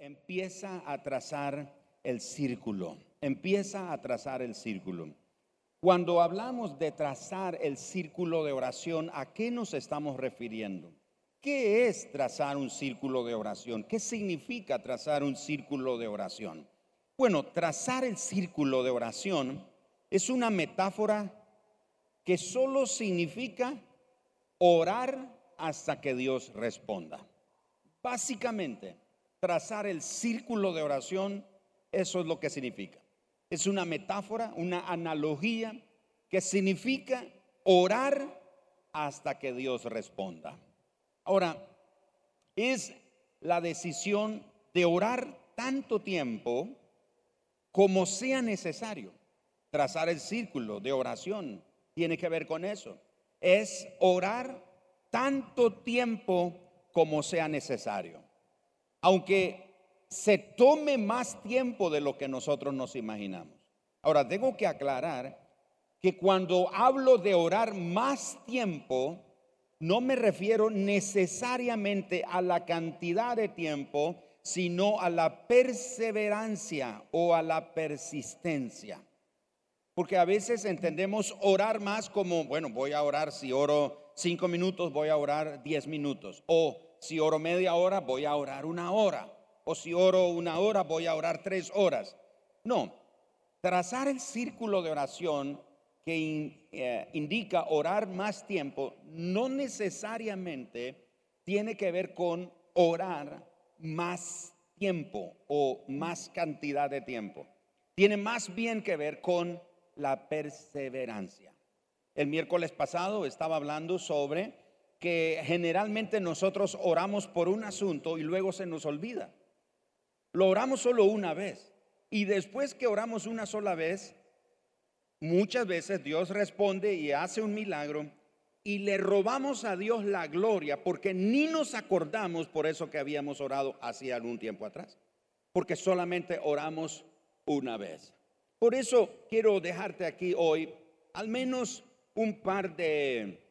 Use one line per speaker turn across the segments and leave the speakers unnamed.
empieza a trazar el círculo, empieza a trazar el círculo. Cuando hablamos de trazar el círculo de oración, ¿a qué nos estamos refiriendo? ¿Qué es trazar un círculo de oración? ¿Qué significa trazar un círculo de oración? Bueno, trazar el círculo de oración es una metáfora que solo significa orar hasta que Dios responda. Básicamente, trazar el círculo de oración, eso es lo que significa. Es una metáfora, una analogía que significa orar hasta que Dios responda. Ahora, es la decisión de orar tanto tiempo como sea necesario. Trazar el círculo de oración tiene que ver con eso. Es orar tanto tiempo como sea necesario. Aunque se tome más tiempo de lo que nosotros nos imaginamos. Ahora, tengo que aclarar que cuando hablo de orar más tiempo, no me refiero necesariamente a la cantidad de tiempo, sino a la perseverancia o a la persistencia. Porque a veces entendemos orar más como, bueno, voy a orar, si oro cinco minutos, voy a orar diez minutos. O si oro media hora, voy a orar una hora. O si oro una hora, voy a orar tres horas. No, trazar el círculo de oración que eh, indica orar más tiempo no necesariamente tiene que ver con orar más tiempo o más cantidad de tiempo. Tiene más bien que ver con la perseverancia. El miércoles pasado estaba hablando sobre que generalmente nosotros oramos por un asunto y luego se nos olvida. Lo oramos solo una vez y después que oramos una sola vez, muchas veces Dios responde y hace un milagro y le robamos a Dios la gloria porque ni nos acordamos por eso que habíamos orado hacía algún tiempo atrás, porque solamente oramos una vez. Por eso quiero dejarte aquí hoy al menos un par de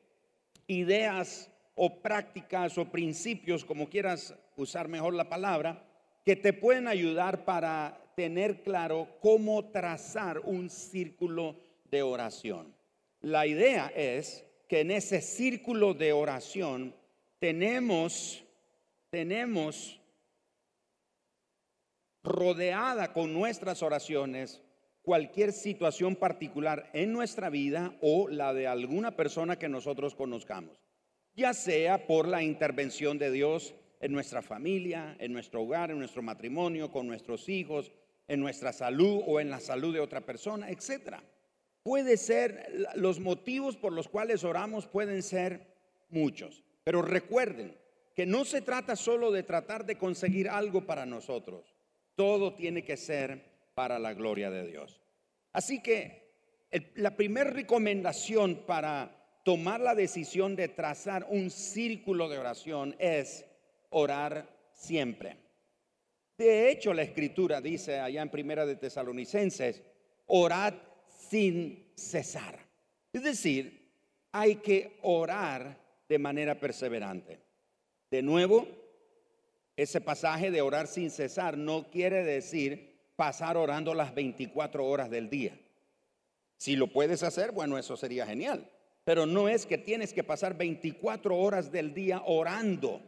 ideas o prácticas o principios, como quieras usar mejor la palabra, que te pueden ayudar para tener claro cómo trazar un círculo de oración. La idea es que en ese círculo de oración tenemos tenemos rodeada con nuestras oraciones cualquier situación particular en nuestra vida o la de alguna persona que nosotros conozcamos, ya sea por la intervención de Dios en nuestra familia, en nuestro hogar, en nuestro matrimonio, con nuestros hijos, en nuestra salud o en la salud de otra persona, etcétera. Puede ser los motivos por los cuales oramos pueden ser muchos, pero recuerden que no se trata solo de tratar de conseguir algo para nosotros. Todo tiene que ser para la gloria de Dios. Así que la primera recomendación para tomar la decisión de trazar un círculo de oración es orar siempre. De hecho, la escritura dice allá en Primera de Tesalonicenses, orad sin cesar. Es decir, hay que orar de manera perseverante. De nuevo, ese pasaje de orar sin cesar no quiere decir pasar orando las 24 horas del día. Si lo puedes hacer, bueno, eso sería genial. Pero no es que tienes que pasar 24 horas del día orando,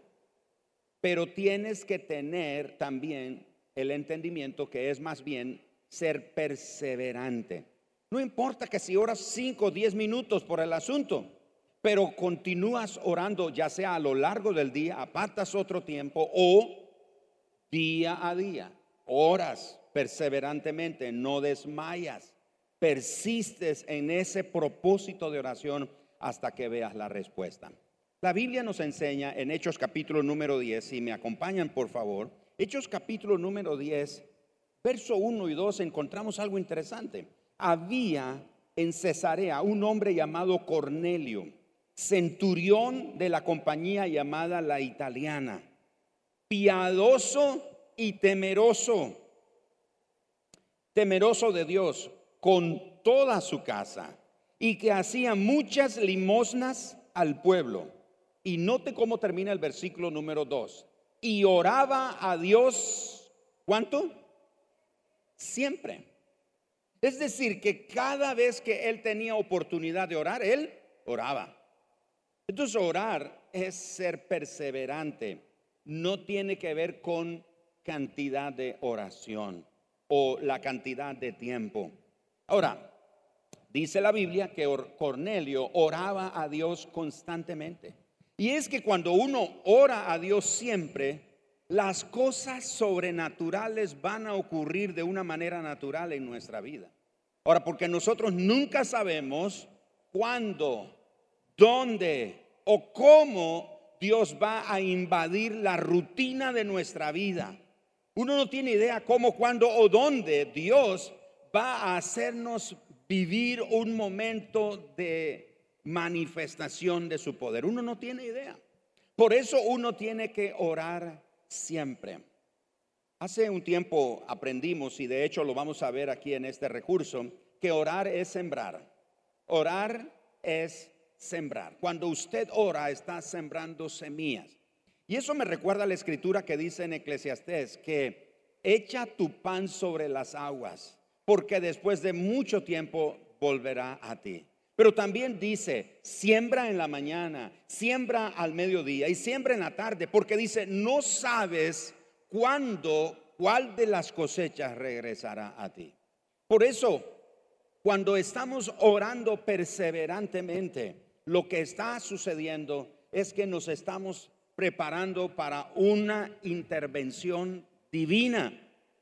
pero tienes que tener también el entendimiento que es más bien ser perseverante. No importa que si oras 5 o 10 minutos por el asunto, pero continúas orando ya sea a lo largo del día, apartas otro tiempo o día a día, horas perseverantemente, no desmayas, persistes en ese propósito de oración hasta que veas la respuesta. La Biblia nos enseña en Hechos capítulo número 10, si me acompañan por favor, Hechos capítulo número 10, verso 1 y 2, encontramos algo interesante. Había en Cesarea un hombre llamado Cornelio, centurión de la compañía llamada la italiana, piadoso y temeroso temeroso de Dios con toda su casa y que hacía muchas limosnas al pueblo. Y note cómo termina el versículo número 2. Y oraba a Dios ¿Cuánto? Siempre. Es decir, que cada vez que él tenía oportunidad de orar, él oraba. Entonces orar es ser perseverante. No tiene que ver con cantidad de oración o la cantidad de tiempo. Ahora, dice la Biblia que Cornelio oraba a Dios constantemente. Y es que cuando uno ora a Dios siempre, las cosas sobrenaturales van a ocurrir de una manera natural en nuestra vida. Ahora, porque nosotros nunca sabemos cuándo, dónde o cómo Dios va a invadir la rutina de nuestra vida. Uno no tiene idea cómo, cuándo o dónde Dios va a hacernos vivir un momento de manifestación de su poder. Uno no tiene idea. Por eso uno tiene que orar siempre. Hace un tiempo aprendimos, y de hecho lo vamos a ver aquí en este recurso, que orar es sembrar. Orar es sembrar. Cuando usted ora, está sembrando semillas. Y eso me recuerda a la escritura que dice en Eclesiastés que echa tu pan sobre las aguas, porque después de mucho tiempo volverá a ti. Pero también dice, siembra en la mañana, siembra al mediodía y siembra en la tarde, porque dice, no sabes cuándo, cuál de las cosechas regresará a ti. Por eso, cuando estamos orando perseverantemente, lo que está sucediendo es que nos estamos preparando para una intervención divina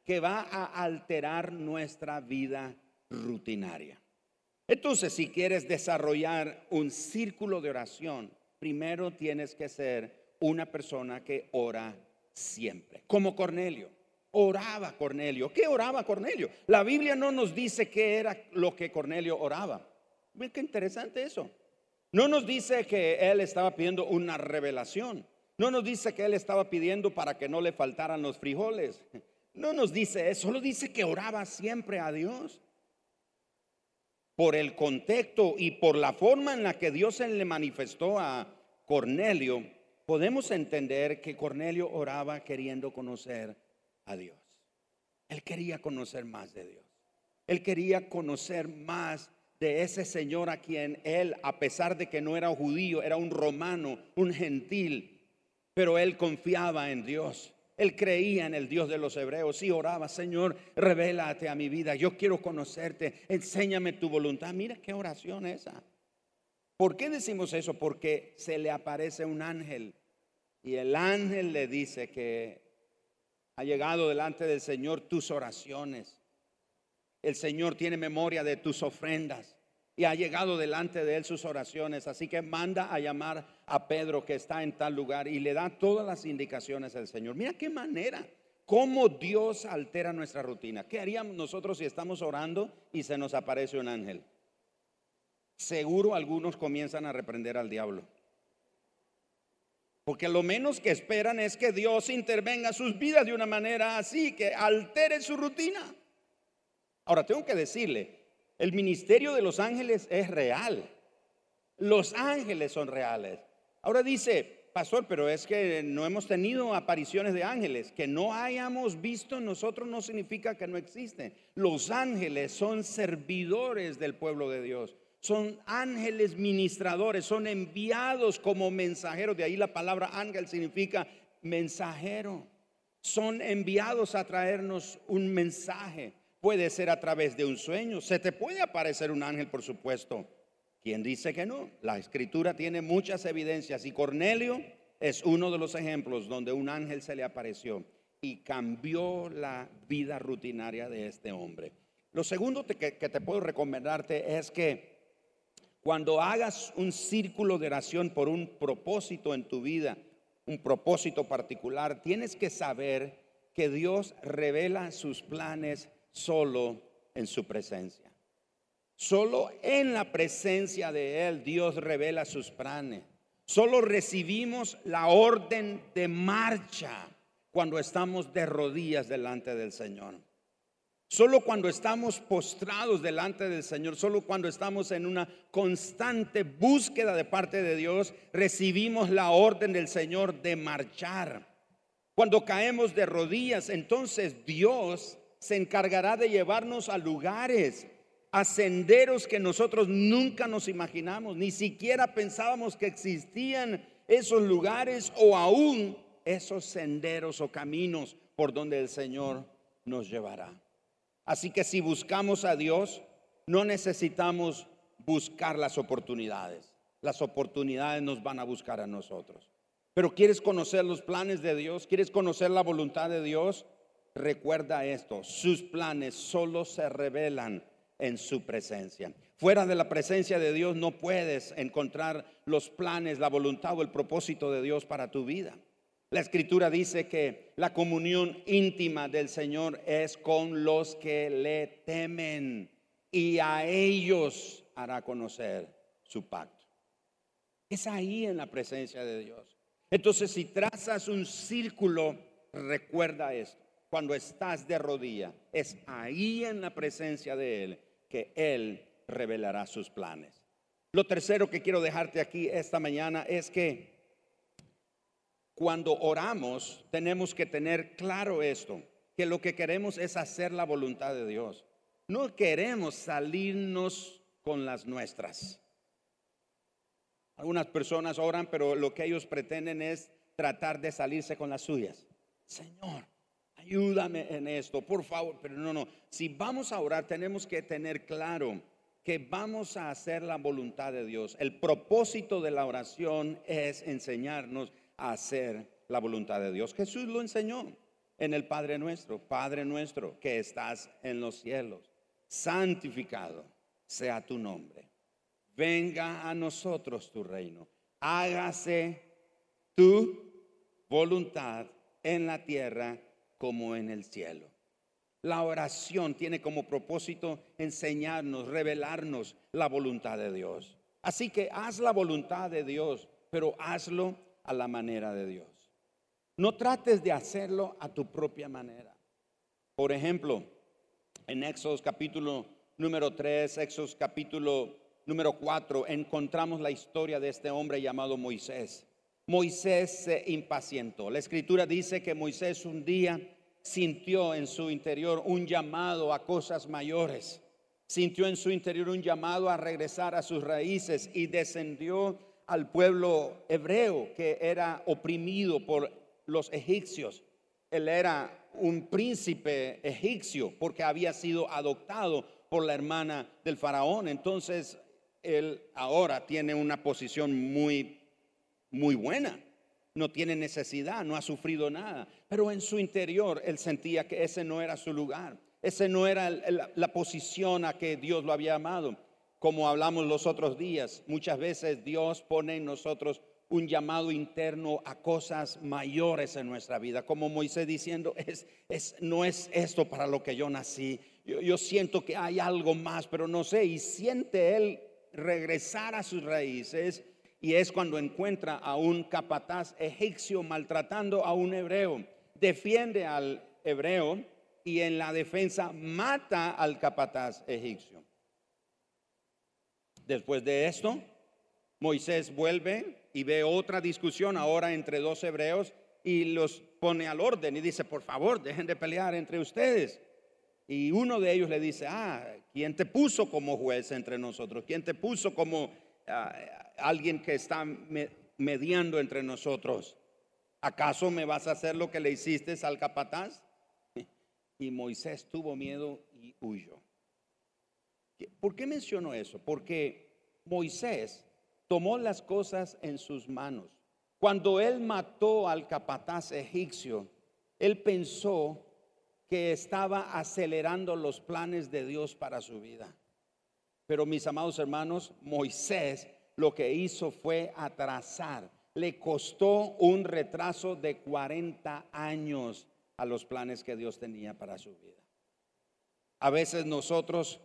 que va a alterar nuestra vida rutinaria. Entonces, si quieres desarrollar un círculo de oración, primero tienes que ser una persona que ora siempre, como Cornelio. Oraba Cornelio. ¿Qué oraba Cornelio? La Biblia no nos dice qué era lo que Cornelio oraba. Qué interesante eso. No nos dice que él estaba pidiendo una revelación. No nos dice que él estaba pidiendo para que no le faltaran los frijoles. No nos dice eso, solo dice que oraba siempre a Dios por el contexto y por la forma en la que Dios se le manifestó a Cornelio, podemos entender que Cornelio oraba queriendo conocer a Dios. Él quería conocer más de Dios. Él quería conocer más de ese Señor a quien él, a pesar de que no era judío, era un romano, un gentil, pero él confiaba en Dios. Él creía en el Dios de los hebreos y oraba, Señor, revélate a mi vida, yo quiero conocerte, enséñame tu voluntad. Mira qué oración esa. ¿Por qué decimos eso? Porque se le aparece un ángel y el ángel le dice que ha llegado delante del Señor tus oraciones. El Señor tiene memoria de tus ofrendas y ha llegado delante de él sus oraciones. Así que manda a llamar a Pedro que está en tal lugar y le da todas las indicaciones al Señor. Mira qué manera, cómo Dios altera nuestra rutina. ¿Qué haríamos nosotros si estamos orando y se nos aparece un ángel? Seguro algunos comienzan a reprender al diablo. Porque lo menos que esperan es que Dios intervenga en sus vidas de una manera así, que altere su rutina. Ahora, tengo que decirle, el ministerio de los ángeles es real. Los ángeles son reales. Ahora dice, pastor, pero es que no hemos tenido apariciones de ángeles. Que no hayamos visto nosotros no significa que no existen. Los ángeles son servidores del pueblo de Dios. Son ángeles ministradores, son enviados como mensajeros. De ahí la palabra ángel significa mensajero. Son enviados a traernos un mensaje. Puede ser a través de un sueño. Se te puede aparecer un ángel, por supuesto. ¿Quién dice que no? La escritura tiene muchas evidencias y Cornelio es uno de los ejemplos donde un ángel se le apareció y cambió la vida rutinaria de este hombre. Lo segundo que, te puedo recomendarte es que cuando hagas un círculo de oración por un propósito en tu vida, un propósito particular, tienes que saber que Dios revela sus planes solo en su presencia. Solo en la presencia de Él Dios revela sus planes. Solo recibimos la orden de marcha cuando estamos de rodillas delante del Señor. Solo cuando estamos postrados delante del Señor, solo cuando estamos en una constante búsqueda de parte de Dios, recibimos la orden del Señor de marchar. Cuando caemos de rodillas, entonces Dios se encargará de llevarnos a lugares, a senderos que nosotros nunca nos imaginamos, ni siquiera pensábamos que existían esos lugares o aún esos senderos o caminos por donde el Señor nos llevará. Así que si buscamos a Dios, no necesitamos buscar las oportunidades. Las oportunidades nos van a buscar a nosotros. Pero ¿quieres conocer los planes de Dios? ¿Quieres conocer la voluntad de Dios? Recuerda esto, sus planes solo se revelan en su presencia. Fuera de la presencia de Dios no puedes encontrar los planes, la voluntad o el propósito de Dios para tu vida. La escritura dice que la comunión íntima del Señor es con los que le temen y a ellos hará conocer su pacto. Es ahí en la presencia de Dios. Entonces, si trazas un círculo, recuerda esto. Cuando estás de rodilla, es ahí en la presencia de Él que Él revelará sus planes. Lo tercero que quiero dejarte aquí esta mañana es que cuando oramos tenemos que tener claro esto, que lo que queremos es hacer la voluntad de Dios. No queremos salirnos con las nuestras. Algunas personas oran, pero lo que ellos pretenden es tratar de salirse con las suyas. Señor, ayúdame en esto, por favor. Pero no, no. Si vamos a orar, tenemos que tener claro que vamos a hacer la voluntad de Dios. El propósito de la oración es enseñarnos a hacer la voluntad de Dios. Jesús lo enseñó en el Padre nuestro. Padre nuestro que estás en los cielos, santificado sea tu nombre venga a nosotros tu reino, hágase tu voluntad en la tierra como en el cielo. La oración tiene como propósito enseñarnos, revelarnos la voluntad de Dios. Así que haz la voluntad de Dios, pero hazlo a la manera de Dios. No trates de hacerlo a tu propia manera. Por ejemplo, en Éxodo capítulo número 3, Éxodo capítulo número 4 encontramos la historia de este hombre llamado Moisés. Moisés se impacientó. La escritura dice que Moisés un día sintió en su interior un llamado a cosas mayores. Sintió en su interior un llamado a regresar a sus raíces y descendió al pueblo hebreo que era oprimido por los egipcios. Él era un príncipe egipcio porque había sido adoptado por la hermana del faraón. Entonces él ahora tiene una posición muy, muy buena. No tiene necesidad, no ha sufrido nada. Pero en su interior él sentía que ese no era su lugar. Ese no era la posición a que Dios lo había amado. Como hablamos los otros días, muchas veces Dios pone en nosotros un llamado interno a cosas mayores en nuestra vida, como Moisés diciendo, es, es, no es esto para lo que yo nací, yo, yo siento que hay algo más, pero no sé, y siente él regresar a sus raíces y es cuando encuentra a un capataz egipcio maltratando a un hebreo. Defiende al hebreo y en la defensa mata al capataz egipcio. Después de esto, Moisés vuelve y ve otra discusión ahora entre dos hebreos y los pone al orden y dice, por favor, dejen de pelear entre ustedes. Y uno de ellos le dice, ah, ¿quién te puso como juez entre nosotros? ¿Quién te puso como ah, alguien que está mediando entre nosotros? ¿Acaso me vas a hacer lo que le hiciste al capataz? Y Moisés tuvo miedo y huyó. ¿Por qué menciono eso? Porque Moisés tomó las cosas en sus manos. Cuando él mató al capataz egipcio, él pensó que estaba acelerando los planes de Dios para su vida. Pero mis amados hermanos, Moisés lo que hizo fue atrasar. Le costó un retraso de 40 años a los planes que Dios tenía para su vida. A veces nosotros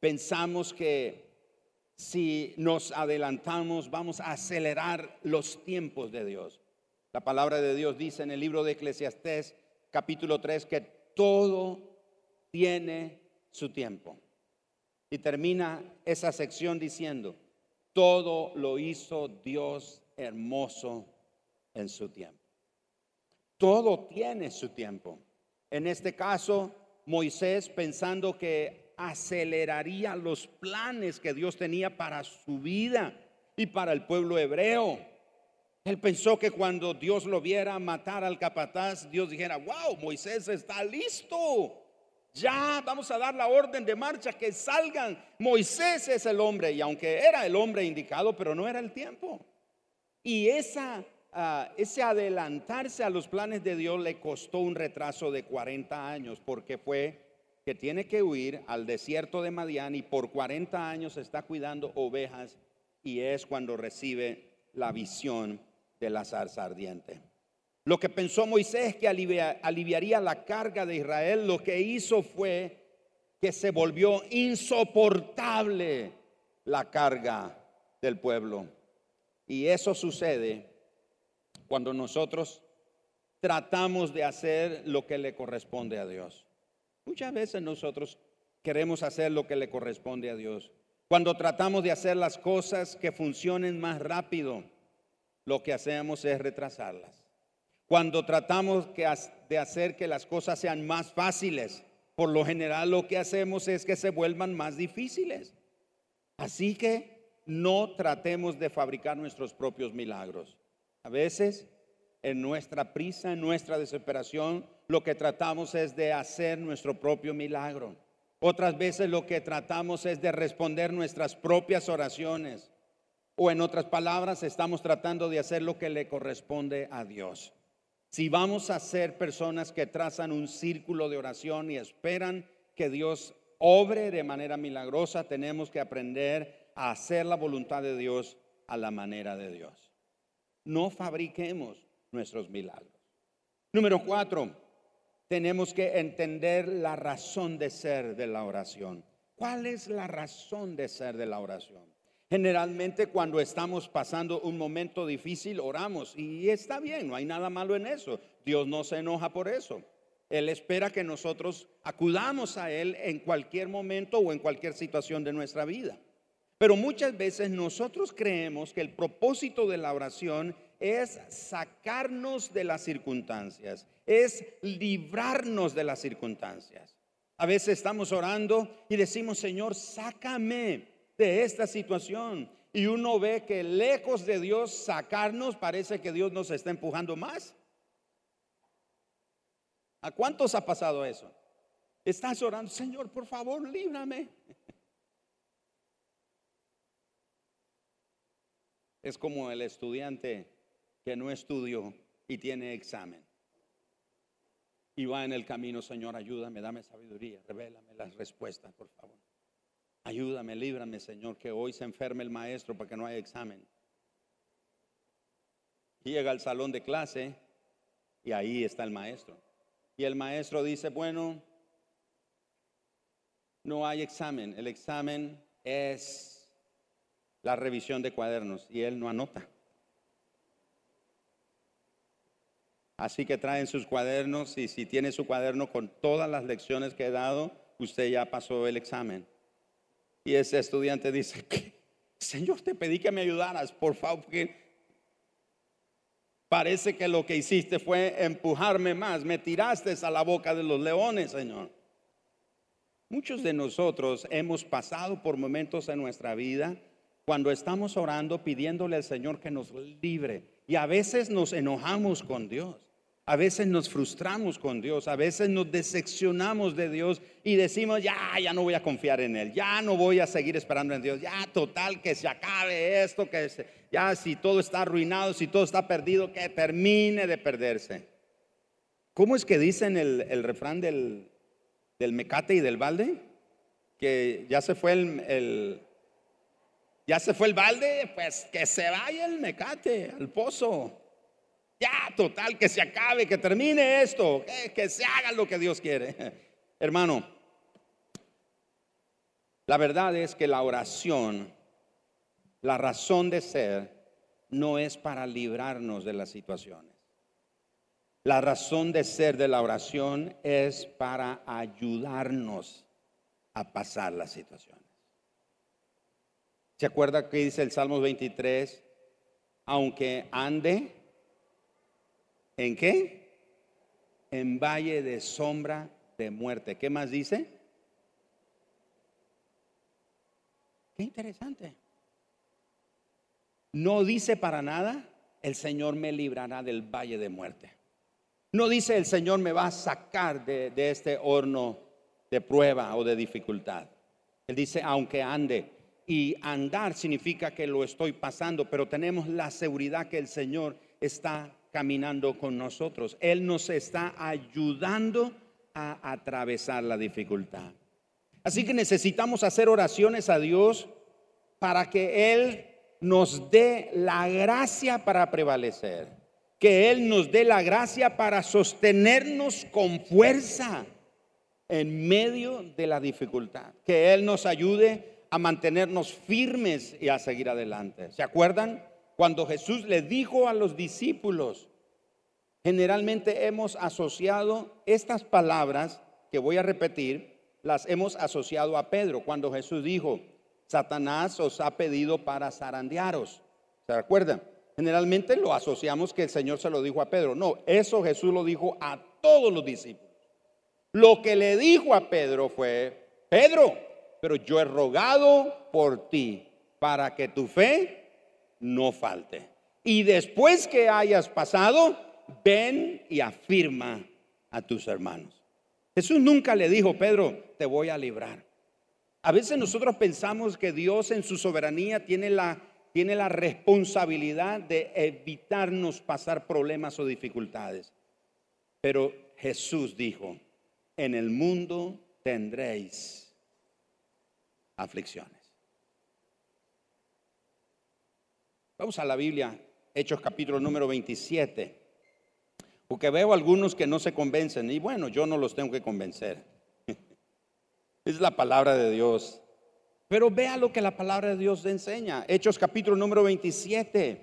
pensamos que si nos adelantamos vamos a acelerar los tiempos de Dios. La palabra de Dios dice en el libro de Eclesiastés capítulo 3 que todo tiene su tiempo. Y termina esa sección diciendo, todo lo hizo Dios hermoso en su tiempo. Todo tiene su tiempo. En este caso, Moisés pensando que aceleraría los planes que Dios tenía para su vida y para el pueblo hebreo. Él pensó que cuando Dios lo viera matar al capataz, Dios dijera, wow, Moisés está listo. Ya vamos a dar la orden de marcha, que salgan. Moisés es el hombre, y aunque era el hombre indicado, pero no era el tiempo. Y ah, ese adelantarse a los planes de Dios le costó un retraso de 40 años, porque fue que tiene que huir al desierto de Madián y por 40 años está cuidando ovejas y es cuando recibe la visión de la zarza ardiente. Lo que pensó Moisés que aliviaría la carga de Israel, lo que hizo fue que se volvió insoportable la carga del pueblo. Y eso sucede cuando nosotros tratamos de hacer lo que le corresponde a Dios. Muchas veces nosotros queremos hacer lo que le corresponde a Dios. Cuando tratamos de hacer las cosas que funcionen más rápido, lo que hacemos es retrasarlas. Cuando tratamos de hacer que las cosas sean más fáciles, por lo general lo que hacemos es que se vuelvan más difíciles. Así que no tratemos de fabricar nuestros propios milagros. A veces, en nuestra prisa, en nuestra desesperación, lo que tratamos es de hacer nuestro propio milagro. Otras veces lo que tratamos es de responder nuestras propias oraciones. O en otras palabras, estamos tratando de hacer lo que le corresponde a Dios. Si vamos a ser personas que trazan un círculo de oración y esperan que Dios obre de manera milagrosa, tenemos que aprender a hacer la voluntad de Dios a la manera de Dios. No fabriquemos nuestros milagros. Número cuatro, tenemos que entender la razón de ser de la oración. ¿Cuál es la razón de ser de la oración? Generalmente cuando estamos pasando un momento difícil oramos y está bien, no hay nada malo en eso. Dios no se enoja por eso. Él espera que nosotros acudamos a Él en cualquier momento o en cualquier situación de nuestra vida. Pero muchas veces nosotros creemos que el propósito de la oración es sacarnos de las circunstancias, es librarnos de las circunstancias. A veces estamos orando y decimos, Señor, sácame de esta situación. Y uno ve que lejos de Dios sacarnos, parece que Dios nos está empujando más. ¿A cuántos ha pasado eso? Estás orando, Señor, por favor, líbrame. Es como el estudiante que no estudió y tiene examen. Y va en el camino, Señor, ayúdame, dame sabiduría, revélame las respuestas, por favor. Ayúdame, líbrame, Señor, que hoy se enferme el maestro para que no haya examen. Llega al salón de clase y ahí está el maestro. Y el maestro dice, bueno, no hay examen. El examen es la revisión de cuadernos y él no anota. Así que traen sus cuadernos y si tiene su cuaderno con todas las lecciones que he dado, usted ya pasó el examen. Y ese estudiante dice, Señor, te pedí que me ayudaras, por favor, porque parece que lo que hiciste fue empujarme más, me tiraste a la boca de los leones, Señor. Muchos de nosotros hemos pasado por momentos en nuestra vida cuando estamos orando pidiéndole al Señor que nos libre y a veces nos enojamos con Dios. A veces nos frustramos con Dios, a veces nos decepcionamos de Dios y decimos, ya, ya no voy a confiar en Él, ya no voy a seguir esperando en Dios, ya total, que se acabe esto, que ya si todo está arruinado, si todo está perdido, que termine de perderse. ¿Cómo es que dicen el, refrán del, del, mecate y del balde? Que ya se fue el, el, ya se fue el balde, pues que se vaya el mecate al pozo. Ya, total, que se acabe, que termine esto, que, se haga lo que Dios quiere. Hermano, la verdad es que la oración, la razón de ser, no es para librarnos de las situaciones. La razón de ser de la oración es para ayudarnos a pasar las situaciones. ¿Se acuerda que dice el Salmo 23? Aunque ande ¿En qué? en valle de sombra de muerte. ¿Qué más dice? Qué interesante. No dice para nada, el Señor me librará del valle de muerte. No dice el Señor me va a sacar de, de este horno de prueba o de dificultad. Él dice, aunque ande. Y andar significa que lo estoy pasando, pero tenemos la seguridad que el Señor está caminando con nosotros. Él nos está ayudando a atravesar la dificultad. Así que necesitamos hacer oraciones a Dios para que Él nos dé la gracia para prevalecer, que Él nos dé la gracia para sostenernos con fuerza en medio de la dificultad, que Él nos ayude a mantenernos firmes y a seguir adelante. ¿Se acuerdan? Cuando Jesús le dijo a los discípulos, generalmente hemos asociado estas palabras que voy a repetir, las hemos asociado a Pedro, cuando Jesús dijo, Satanás os ha pedido para zarandearos. ¿Se acuerdan? Generalmente lo asociamos que el Señor se lo dijo a Pedro. No, eso Jesús lo dijo a todos los discípulos. Lo que le dijo a Pedro fue, Pedro, pero yo he rogado por ti para que tu fe no falte. Y después que hayas pasado, ven y afirma a tus hermanos. Jesús nunca le dijo, Pedro, te voy a librar. A veces nosotros pensamos que Dios en su soberanía tiene la, tiene la responsabilidad de evitarnos pasar problemas o dificultades. Pero Jesús dijo, en el mundo tendréis aflicciones. Vamos a la Biblia, Hechos capítulo número 27, porque veo algunos que no se convencen y bueno, yo no los tengo que convencer. es la palabra de Dios. Pero vea lo que la palabra de Dios enseña. Hechos capítulo número 27.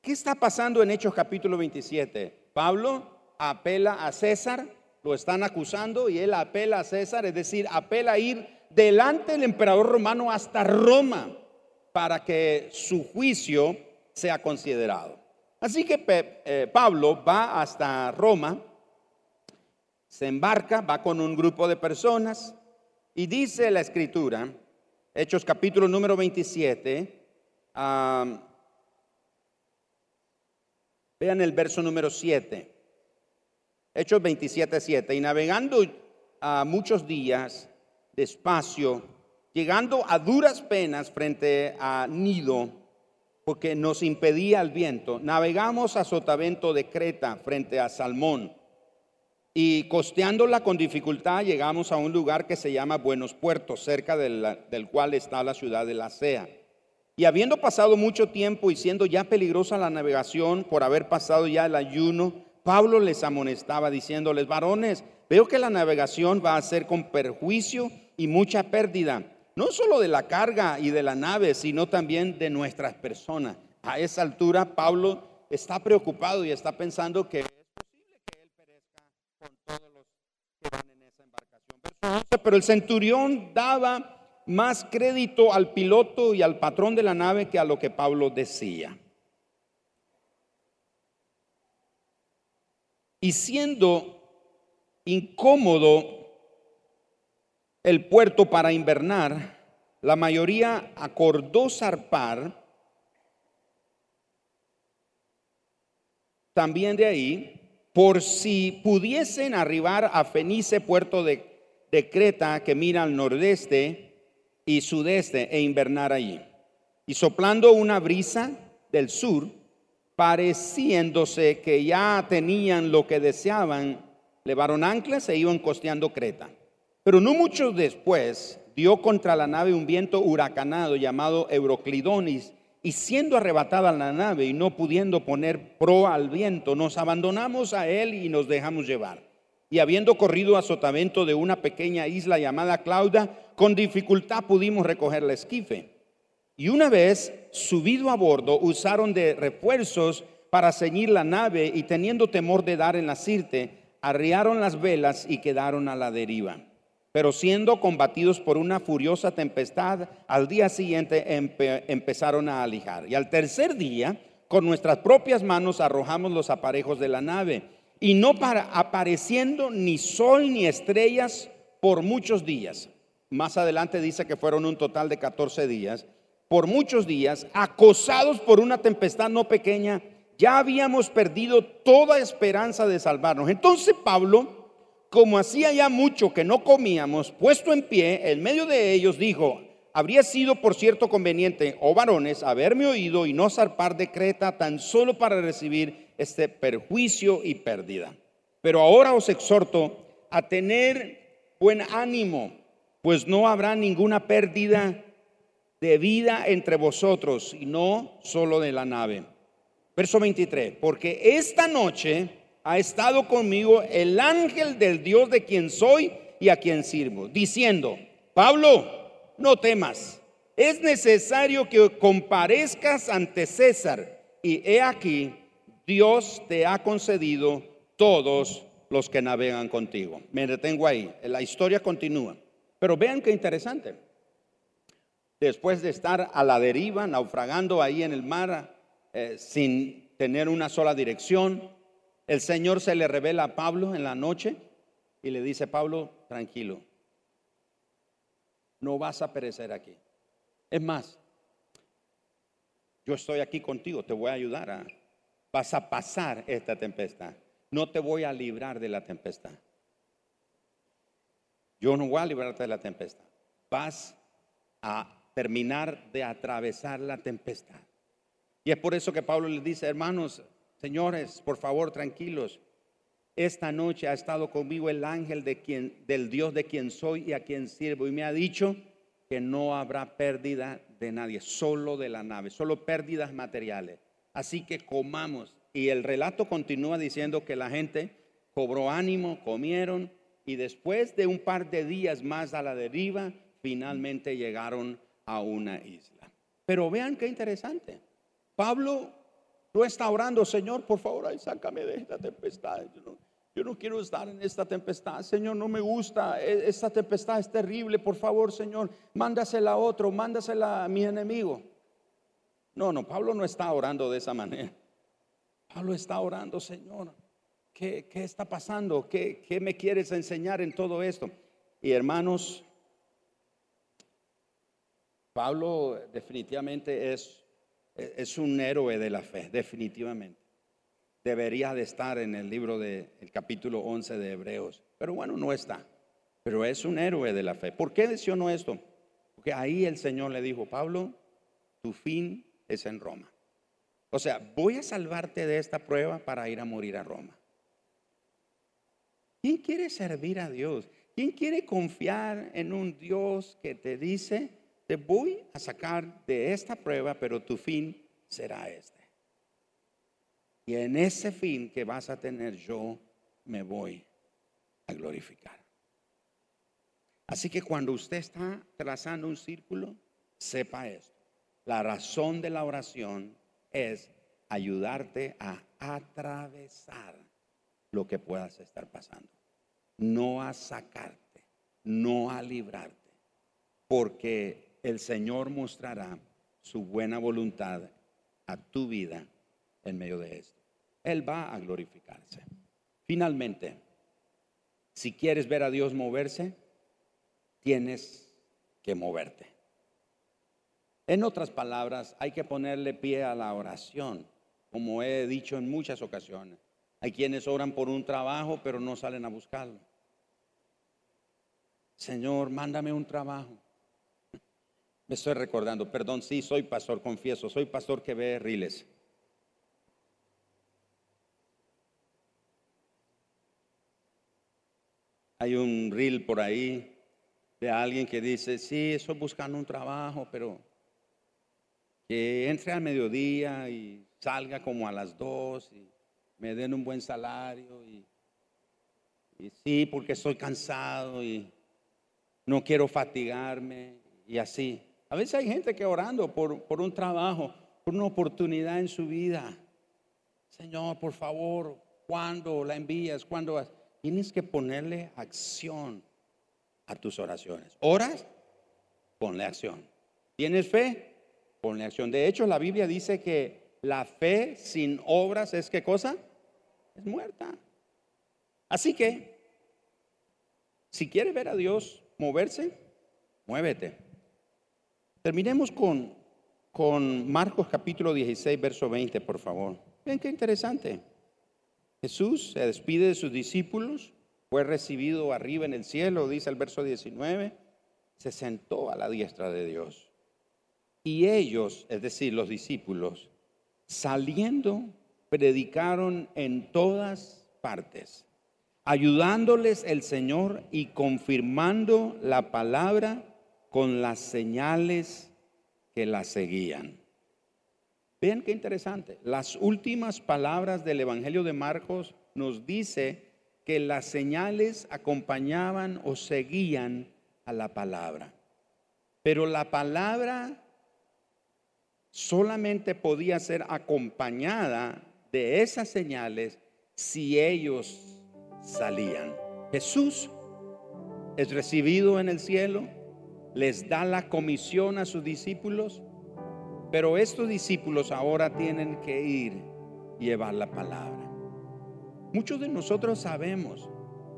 ¿Qué está pasando en Hechos capítulo 27? Pablo apela a César, lo están acusando y él apela a César, es decir, apela a ir delante del emperador romano hasta Roma para que su juicio sea considerado. Así que eh, Pablo va hasta Roma, se embarca, va con un grupo de personas y dice la escritura, Hechos capítulo número 27, vean el verso número 7, Hechos 27, 7, y navegando a muchos días despacio, llegando a duras penas frente a Nido, porque nos impedía el viento, navegamos a Sotavento de Creta frente a Salmón. Y costeándola con dificultad llegamos a un lugar que se llama Buenos Puertos, cerca del cual está la ciudad de la Sea. Y habiendo pasado mucho tiempo y siendo ya peligrosa la navegación por haber pasado ya el ayuno, Pablo les amonestaba diciéndoles, varones, veo que la navegación va a ser con perjuicio y mucha pérdida, no solo de la carga y de la nave, sino también de nuestras personas. A esa altura Pablo está preocupado y está pensando que es posible que él perezca con todos los que van en esa embarcación. Pero el centurión daba más crédito al piloto y al patrón de la nave que a lo que Pablo decía. Y siendo incómodo el puerto para invernar, la mayoría acordó zarpar también de ahí, por si pudiesen arribar a Fenice, puerto de, Creta, que mira al nordeste y sudeste, e invernar allí. Y soplando una brisa del sur, pareciéndose que ya tenían lo que deseaban, levaron anclas e iban costeando Creta. Pero no mucho después dio contra la nave un viento huracanado llamado Euroclidonis, y siendo arrebatada la nave y no pudiendo poner proa al viento, nos abandonamos a él y nos dejamos llevar. Y habiendo corrido a sotavento de una pequeña isla llamada Clauda, con dificultad pudimos recoger la esquife. Y una vez subido a bordo, usaron de refuerzos para ceñir la nave y teniendo temor de dar en la sirte, arriaron las velas y quedaron a la deriva. Pero siendo combatidos por una furiosa tempestad, al día siguiente empezaron a alijar. Y al tercer día, con nuestras propias manos arrojamos los aparejos de la nave y no apareciendo ni sol ni estrellas por muchos días. Más adelante dice que fueron un total de 14 días. Por muchos días, acosados por una tempestad no pequeña, ya habíamos perdido toda esperanza de salvarnos. Entonces Pablo, como hacía ya mucho que no comíamos, puesto en pie en medio de ellos, dijo, habría sido por cierto conveniente, oh varones, haberme oído y no zarpar de Creta tan solo para recibir este perjuicio y pérdida. Pero ahora os exhorto a tener buen ánimo, pues no habrá ninguna pérdida de vida entre vosotros, y no solo de la nave. Verso 23, porque esta noche ha estado conmigo el ángel del Dios de quien soy y a quien sirvo, diciendo, Pablo, no temas, es necesario que comparezcas ante César, y he aquí, Dios te ha concedido todos los que navegan contigo. Me detengo ahí, la historia continúa. Pero vean qué interesante. Después de estar a la deriva, naufragando ahí en el mar, eh, sin tener una sola dirección, el Señor se le revela a Pablo en la noche y le dice, Pablo, tranquilo, no vas a perecer aquí. Es más, yo estoy aquí contigo, te voy a ayudar a, vas a pasar esta tempestad. No te voy a librar de la tempestad. Yo no voy a librarte de la tempestad. Vas a terminar de atravesar la tempestad. Y es por eso que Pablo le dice, hermanos, señores, por favor, tranquilos. Esta noche ha estado conmigo el ángel del Dios de quien soy y a quien sirvo. Y me ha dicho que no habrá pérdida de nadie, solo de la nave, solo pérdidas materiales. Así que comamos. Y el relato continúa diciendo que la gente cobró ánimo, comieron y después de un par de días más a la deriva, finalmente llegaron a una isla. Pero vean qué interesante. Pablo no está orando, Señor, por favor, ay, sácame de esta tempestad. Yo no, quiero estar en esta tempestad, Señor, no me gusta, e, esta tempestad es terrible, por favor, Señor, mándasela a otro, mándasela a mi enemigo. No, no, Pablo no está orando de esa manera. Pablo está orando, Señor, ¿qué, qué está pasando? ¿Qué, ¿Qué me quieres enseñar en todo esto? Y hermanos, Pablo definitivamente es, es un héroe de la fe, definitivamente. Debería de estar en el libro del capítulo 11 de Hebreos, pero bueno, no está. Pero es un héroe de la fe. ¿Por qué mencionó esto? Porque ahí el Señor le dijo, Pablo, tu fin es en Roma. O sea, voy a salvarte de esta prueba para ir a morir a Roma. ¿Quién quiere servir a Dios? ¿Quién quiere confiar en un Dios que te dice, te voy a sacar de esta prueba, pero tu fin será este. Y en ese fin que vas a tener yo me voy a glorificar. Así que cuando usted está trazando un círculo, sepa esto. La razón de la oración es ayudarte a atravesar lo que puedas estar pasando. No a sacarte, no a librarte. Porque el Señor mostrará su buena voluntad a tu vida en medio de esto. Él va a glorificarse. Finalmente, si quieres ver a Dios moverse, tienes que moverte. En otras palabras, hay que ponerle pie a la oración, como he dicho en muchas ocasiones. Hay quienes oran por un trabajo, pero no salen a buscarlo. Señor, mándame un trabajo. Estoy recordando, perdón, sí, soy pastor, confieso, soy pastor que ve riles. Hay un reel por ahí de alguien que dice, sí, estoy buscando un trabajo, pero que entre al mediodía y salga como a las dos y me den un buen salario y sí, porque estoy cansado y no quiero fatigarme y así. A veces hay gente que orando por, por un trabajo, por una oportunidad en su vida. Señor, por favor, ¿cuándo la envías? ¿Cuándo Tienes que ponerle acción a tus oraciones. ¿Oras? Ponle acción. ¿Tienes fe? Ponle acción. De hecho, la Biblia dice que la fe sin obras es qué cosa? Es muerta. Así que, si quiere ver a Dios moverse, muévete. Terminemos con, con Marcos capítulo 16, verso 20, por favor. Ven qué interesante. Jesús se despide de sus discípulos, fue recibido arriba en el cielo, dice el verso 19, se sentó a la diestra de Dios. Y ellos, es decir, los discípulos, saliendo, predicaron en todas partes, ayudándoles el Señor y confirmando la palabra con las señales que la seguían. Vean qué interesante. Las últimas palabras del Evangelio de Marcos nos dice que las señales acompañaban o seguían a la palabra. Pero la palabra solamente podía ser acompañada de esas señales si ellos salían. Jesús es recibido en el cielo, les da la comisión a sus discípulos, pero estos discípulos ahora tienen que ir y llevar la palabra. Muchos de nosotros sabemos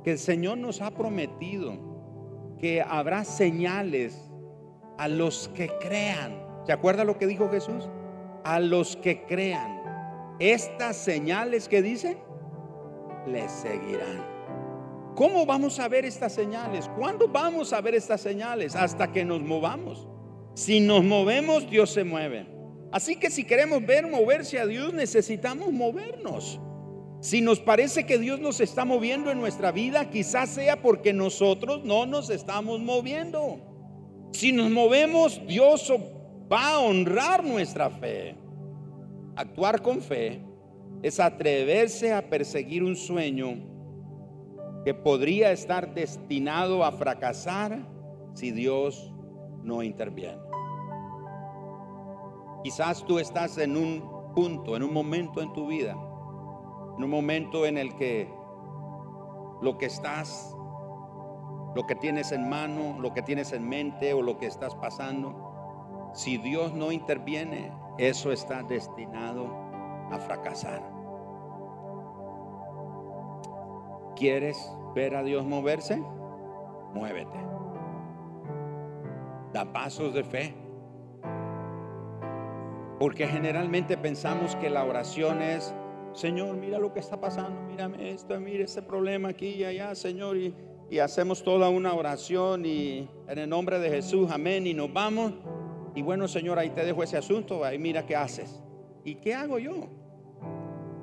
que el Señor nos ha prometido que habrá señales a los que crean. ¿Se acuerda lo que dijo Jesús? A los que crean. Estas señales que dice, les seguirán. ¿Cómo vamos a ver estas señales? ¿Cuándo vamos a ver estas señales? Hasta que nos movamos. Si nos movemos, Dios se mueve. Así que si queremos ver moverse a Dios, necesitamos movernos. Si nos parece que Dios nos está moviendo en nuestra vida, quizás sea porque nosotros no nos estamos moviendo. Si nos movemos, Dios va a honrar nuestra fe. Actuar con fe es atreverse a perseguir un sueño que podría estar destinado a fracasar si Dios no interviene. Quizás tú estás en un punto, en un momento en tu vida, en un momento en el que lo que estás, lo que tienes en mano, lo que tienes en mente o lo que estás pasando, si Dios no interviene, eso está destinado a fracasar. ¿Quieres ver a Dios moverse? Muévete. Da pasos de fe. Porque generalmente pensamos que la oración es, Señor, mira lo que está pasando, mírame esto, mira ese problema aquí y allá, Señor, y, y hacemos toda una oración y en el nombre de Jesús, amén, y nos vamos. Y bueno, Señor, ahí te dejo ese asunto, ahí mira qué haces. ¿Y qué hago yo?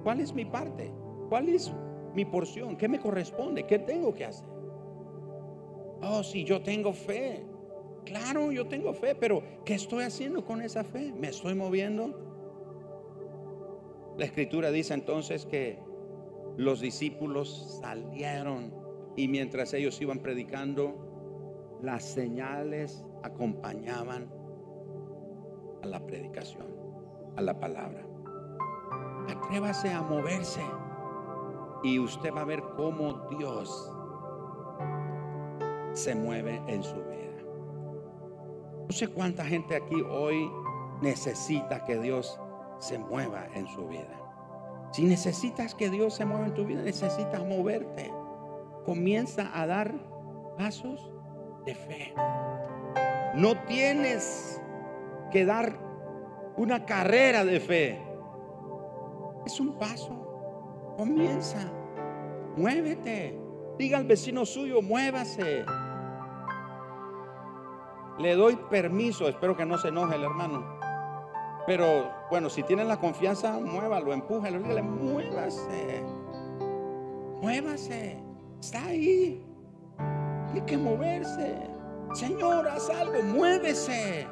¿Cuál es mi parte? ¿Cuál es mi porción? ¿Qué me corresponde? ¿Qué tengo que hacer? Oh, si yo tengo fe. Claro, yo tengo fe, pero ¿qué estoy haciendo con esa fe? ¿Me estoy moviendo? La escritura dice entonces que los discípulos salieron y mientras ellos iban predicando, las señales acompañaban a la predicación, a la palabra. Atrévase a moverse y usted va a ver cómo Dios se mueve en su vida. No sé cuánta gente aquí hoy necesita que Dios se mueva en su vida. Si necesitas que Dios se mueva en tu vida, necesitas moverte. Comienza a dar pasos de fe. No tienes que dar una carrera de fe. Es un paso. Comienza. Muévete. Diga al vecino suyo, muévase. Le doy permiso, espero que no se enoje el hermano. Pero bueno, si tienen la confianza, muévalo, empújalo, dígale, muévase. Muévase. Está ahí. Hay que moverse. Señor, haz algo, muévese.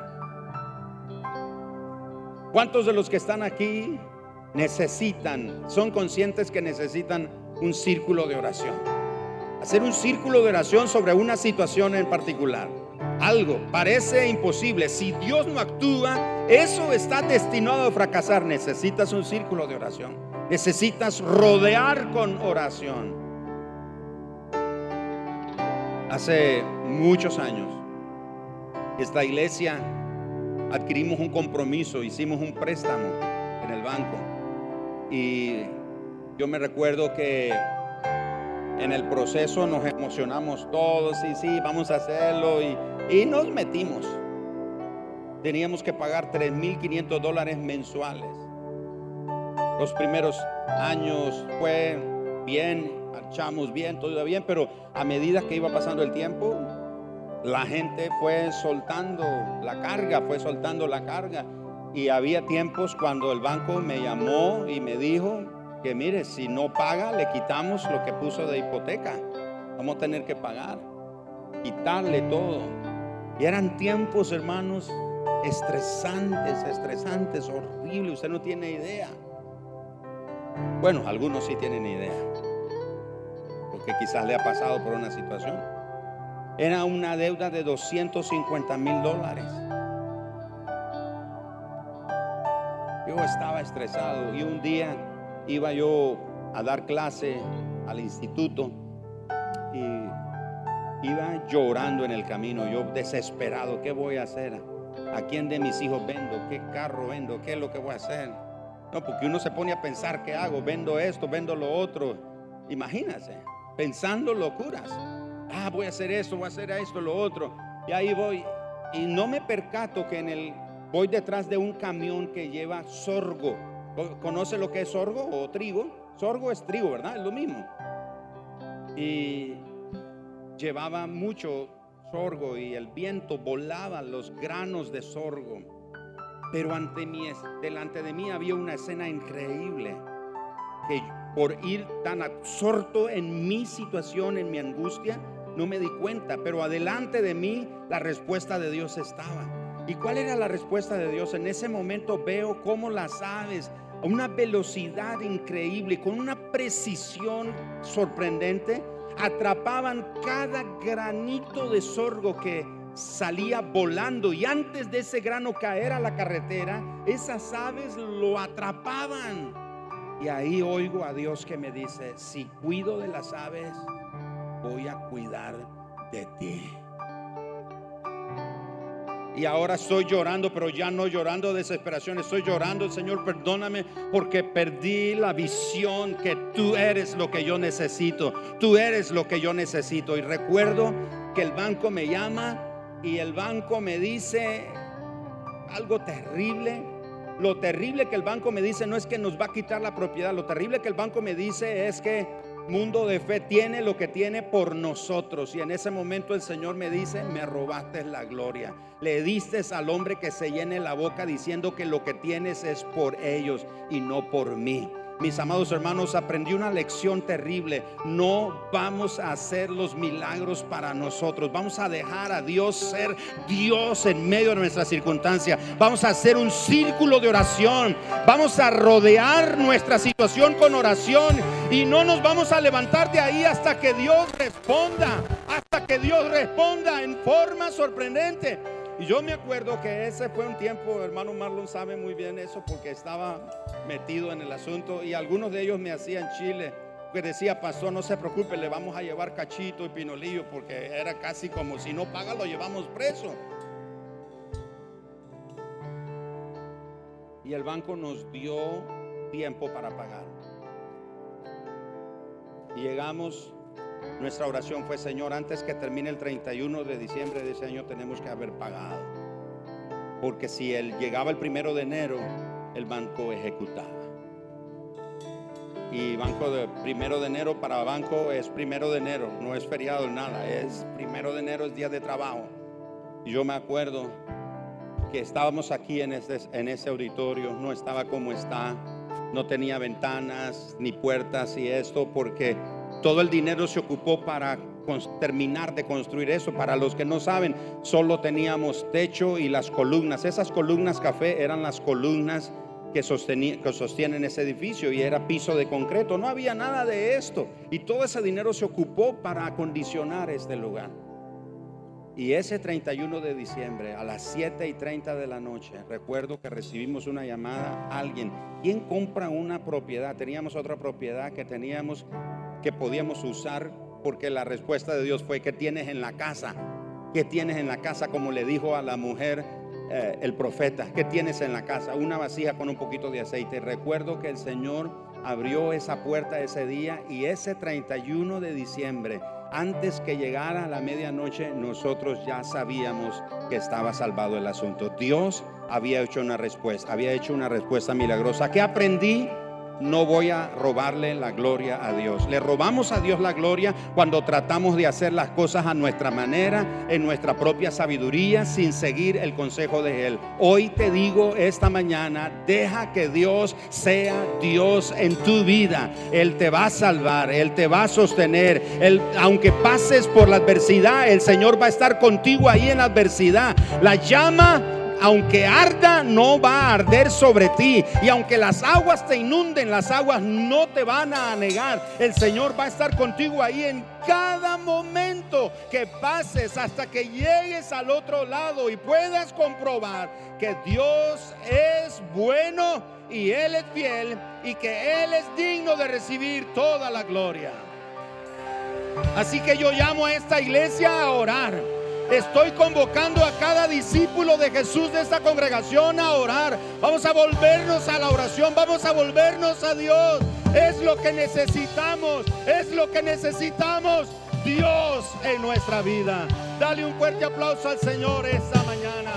¿Cuántos de los que están aquí necesitan, son conscientes que necesitan un círculo de oración. Hacer un círculo de oración sobre una situación en particular. Algo parece imposible. Si Dios no actúa, eso está destinado a fracasar. Necesitas un círculo de oración. Necesitas rodear con oración. Hace muchos años, esta iglesia adquirimos un compromiso, hicimos un préstamo en el banco y yo me recuerdo que en el proceso nos emocionamos todos y sí, vamos a hacerlo y, y nos metimos. Teníamos que pagar 3.500 dólares mensuales. Los primeros años fue bien, marchamos bien, todo iba bien, pero a medida que iba pasando el tiempo, la gente fue soltando la carga, fue soltando la carga. Y había tiempos cuando el banco me llamó y me dijo que mire, si no paga, le quitamos lo que puso de hipoteca. Vamos a tener que pagar, quitarle todo. Y eran tiempos, hermanos, estresantes, estresantes, horribles. Usted no tiene idea. Bueno, algunos sí tienen idea. Porque quizás le ha pasado por una situación. Era una deuda de 250 mil dólares. Yo estaba estresado y un día iba yo a dar clase al instituto y iba llorando en el camino, yo desesperado, ¿qué voy a hacer? ¿A quién de mis hijos vendo? ¿Qué carro vendo? ¿Qué es lo que voy a hacer? No, porque uno se pone a pensar, ¿qué hago? Vendo esto, vendo lo otro. Imagínense, pensando locuras. Ah, voy a hacer esto, voy a hacer esto, lo otro. Y ahí voy. Y no me percato que en el voy detrás de un camión que lleva sorgo. ¿Conoce lo que es sorgo o trigo? Sorgo es trigo, ¿verdad? Es lo mismo. Y llevaba mucho sorgo y el viento volaba los granos de sorgo. Pero ante mí, delante de mí había una escena increíble que por ir tan absorto en mi situación, en mi angustia, no me di cuenta, pero adelante de mí la respuesta de Dios estaba. ¿Y cuál era la respuesta de Dios? En ese momento veo cómo las aves a una velocidad increíble, con una precisión sorprendente, atrapaban cada granito de sorgo que salía volando y antes de ese grano caer a la carretera, esas aves lo atrapaban. Y ahí oigo a Dios que me dice, si cuido de las aves, voy a cuidar de ti. Y ahora estoy llorando, pero ya no llorando de desesperación. Estoy llorando, Señor, perdóname porque perdí la visión que tú eres lo que yo necesito. Tú eres lo que yo necesito. Y recuerdo que el banco me llama y el banco me dice algo terrible. Lo terrible que el banco me dice no es que nos va a quitar la propiedad. Lo terrible que el banco me dice es que mundo de fe tiene lo que tiene por nosotros. Y en ese momento el Señor me dice, me robaste la gloria. Le diste al hombre que se llene la boca diciendo que lo que tienes es por ellos y no por mí mis amados hermanos, aprendí una lección terrible. No vamos a hacer los milagros para nosotros. Vamos a dejar a Dios ser Dios en medio de nuestra circunstancia. Vamos a hacer un círculo de oración. Vamos a rodear nuestra situación con oración y no nos vamos a levantar de ahí hasta que Dios responda. Hasta que Dios responda en forma sorprendente. Y yo me acuerdo que ese fue un tiempo, hermano Marlon sabe muy bien eso porque estaba metido en el asunto y algunos de ellos me hacían chile. Que decía, pastor, no se preocupe, le vamos a llevar cachito y pinolillo porque era casi como si no paga lo llevamos preso. Y el banco nos dio tiempo para pagar. Llegamos nuestra oración fue, Señor, antes que termine el 31 de diciembre de ese año tenemos que haber pagado. Porque si él llegaba el primero de enero, el banco ejecutaba. Y banco de primero de enero para banco es primero de enero, no es feriado nada, es primero de enero es día de trabajo. Y yo me acuerdo que estábamos aquí en ese, en ese auditorio, no estaba como está, no tenía ventanas ni puertas y esto porque todo el dinero se ocupó para terminar de construir eso. Para los que no saben, solo teníamos techo y las columnas. Esas columnas café eran las columnas que, que sostienen ese edificio y era piso de concreto. No había nada de esto. Y todo ese dinero se ocupó para acondicionar este lugar. Y ese 31 de diciembre a las 7 y 30 de la noche, recuerdo que recibimos una llamada, alguien, ¿quién compra una propiedad? Teníamos otra propiedad que teníamos que podíamos usar porque la respuesta de Dios fue, ¿qué tienes en la casa? ¿Qué tienes en la casa? Como le dijo a la mujer eh, el profeta, ¿qué tienes en la casa? Una vasija con un poquito de aceite. Recuerdo que el Señor abrió esa puerta ese día y ese 31 de diciembre, antes que llegara la medianoche, nosotros ya sabíamos que estaba salvado el asunto. Dios había hecho una respuesta, había hecho una respuesta milagrosa. ¿Qué aprendí? No voy a robarle la gloria a Dios. Le robamos a Dios la gloria cuando tratamos de hacer las cosas a nuestra manera, en nuestra propia sabiduría, sin seguir el consejo de Él. Hoy te digo esta mañana, deja que Dios sea Dios en tu vida. Él te va a salvar, Él te va a sostener. Él, aunque pases por la adversidad, el Señor va a estar contigo ahí en la adversidad. La llama aunque arda, no va a arder sobre ti. Y aunque las aguas te inunden, las aguas no te van a anegar. El Señor va a estar contigo ahí en cada momento que pases hasta que llegues al otro lado y puedas comprobar que Dios es bueno y Él es fiel y que Él es digno de recibir toda la gloria. Así que yo llamo a esta iglesia a orar Estoy convocando a cada discípulo de Jesús de esta congregación a orar. Vamos a volvernos a la oración, vamos a volvernos a Dios. Es lo que necesitamos, es lo que necesitamos. Dios en nuestra vida. Dale un fuerte aplauso al Señor esta mañana.